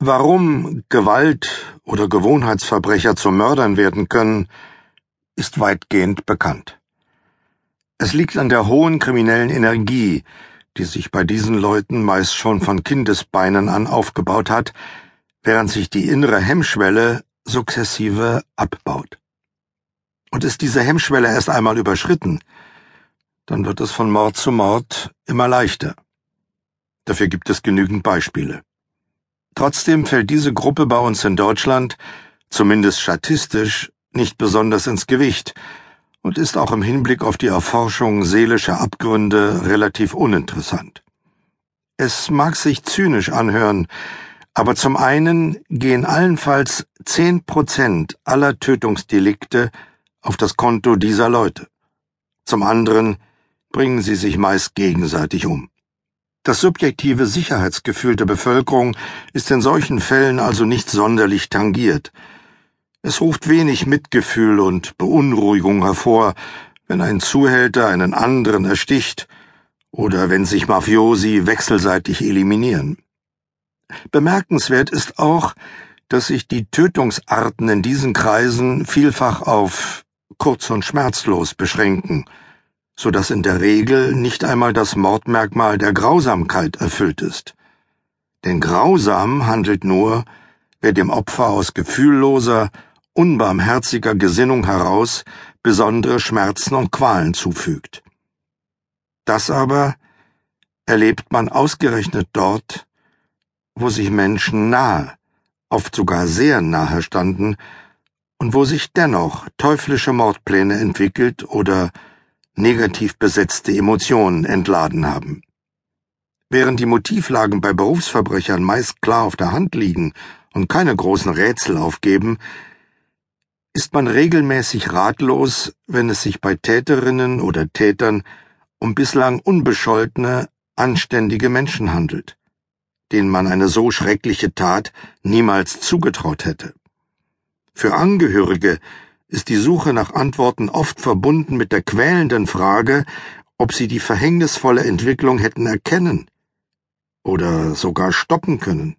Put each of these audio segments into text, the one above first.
Warum Gewalt- oder Gewohnheitsverbrecher zu Mördern werden können, ist weitgehend bekannt. Es liegt an der hohen kriminellen Energie, die sich bei diesen Leuten meist schon von Kindesbeinen an aufgebaut hat, während sich die innere Hemmschwelle sukzessive abbaut. Und ist diese Hemmschwelle erst einmal überschritten, dann wird es von Mord zu Mord immer leichter. Dafür gibt es genügend Beispiele. Trotzdem fällt diese Gruppe bei uns in Deutschland, zumindest statistisch, nicht besonders ins Gewicht und ist auch im Hinblick auf die Erforschung seelischer Abgründe relativ uninteressant. Es mag sich zynisch anhören, aber zum einen gehen allenfalls zehn Prozent aller Tötungsdelikte auf das Konto dieser Leute. Zum anderen bringen sie sich meist gegenseitig um. Das subjektive Sicherheitsgefühl der Bevölkerung ist in solchen Fällen also nicht sonderlich tangiert. Es ruft wenig Mitgefühl und Beunruhigung hervor, wenn ein Zuhälter einen anderen ersticht oder wenn sich Mafiosi wechselseitig eliminieren. Bemerkenswert ist auch, dass sich die Tötungsarten in diesen Kreisen vielfach auf kurz und schmerzlos beschränken, so dass in der Regel nicht einmal das Mordmerkmal der Grausamkeit erfüllt ist. Denn grausam handelt nur, wer dem Opfer aus gefühlloser, unbarmherziger Gesinnung heraus besondere Schmerzen und Qualen zufügt. Das aber erlebt man ausgerechnet dort, wo sich Menschen nahe, oft sogar sehr nahe standen, und wo sich dennoch teuflische Mordpläne entwickelt oder negativ besetzte Emotionen entladen haben. Während die Motivlagen bei Berufsverbrechern meist klar auf der Hand liegen und keine großen Rätsel aufgeben, ist man regelmäßig ratlos, wenn es sich bei Täterinnen oder Tätern um bislang unbescholtene, anständige Menschen handelt, denen man eine so schreckliche Tat niemals zugetraut hätte. Für Angehörige ist die Suche nach Antworten oft verbunden mit der quälenden Frage, ob sie die verhängnisvolle Entwicklung hätten erkennen oder sogar stoppen können.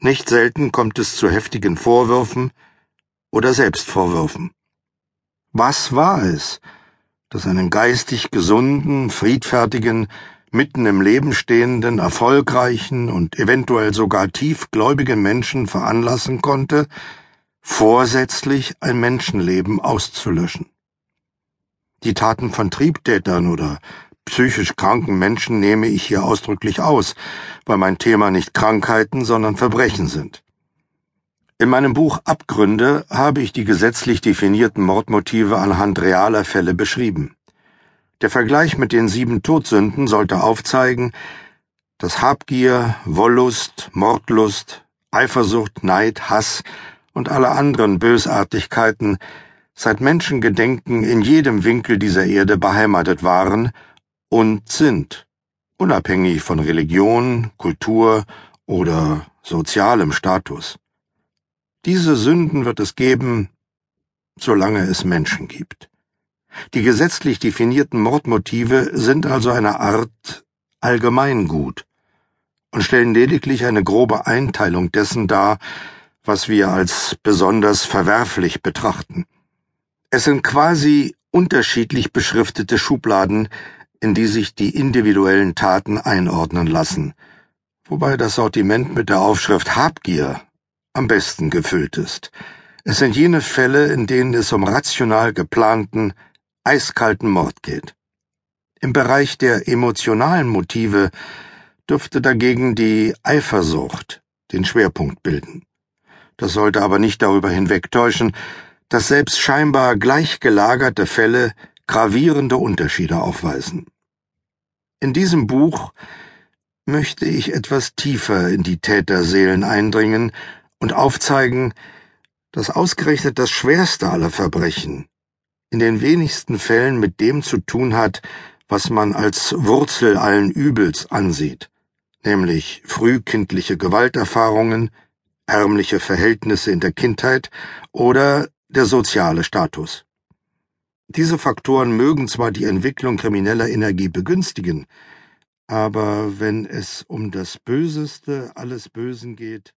Nicht selten kommt es zu heftigen Vorwürfen oder Selbstvorwürfen. Was war es, das einen geistig gesunden, friedfertigen, mitten im Leben stehenden, erfolgreichen und eventuell sogar tiefgläubigen Menschen veranlassen konnte, vorsätzlich ein Menschenleben auszulöschen. Die Taten von Triebtätern oder psychisch kranken Menschen nehme ich hier ausdrücklich aus, weil mein Thema nicht Krankheiten, sondern Verbrechen sind. In meinem Buch Abgründe habe ich die gesetzlich definierten Mordmotive anhand realer Fälle beschrieben. Der Vergleich mit den sieben Todsünden sollte aufzeigen, dass Habgier, Wollust, Mordlust, Eifersucht, Neid, Hass und alle anderen Bösartigkeiten seit Menschengedenken in jedem Winkel dieser Erde beheimatet waren und sind, unabhängig von Religion, Kultur oder sozialem Status. Diese Sünden wird es geben, solange es Menschen gibt. Die gesetzlich definierten Mordmotive sind also eine Art Allgemeingut und stellen lediglich eine grobe Einteilung dessen dar, was wir als besonders verwerflich betrachten. Es sind quasi unterschiedlich beschriftete Schubladen, in die sich die individuellen Taten einordnen lassen, wobei das Sortiment mit der Aufschrift Habgier am besten gefüllt ist. Es sind jene Fälle, in denen es um rational geplanten, eiskalten Mord geht. Im Bereich der emotionalen Motive dürfte dagegen die Eifersucht den Schwerpunkt bilden. Das sollte aber nicht darüber hinwegtäuschen, dass selbst scheinbar gleichgelagerte Fälle gravierende Unterschiede aufweisen. In diesem Buch möchte ich etwas tiefer in die Täterseelen eindringen und aufzeigen, dass ausgerechnet das schwerste aller Verbrechen in den wenigsten Fällen mit dem zu tun hat, was man als Wurzel allen Übels ansieht, nämlich frühkindliche Gewalterfahrungen, ärmliche Verhältnisse in der Kindheit oder der soziale Status. Diese Faktoren mögen zwar die Entwicklung krimineller Energie begünstigen, aber wenn es um das Böseste alles Bösen geht,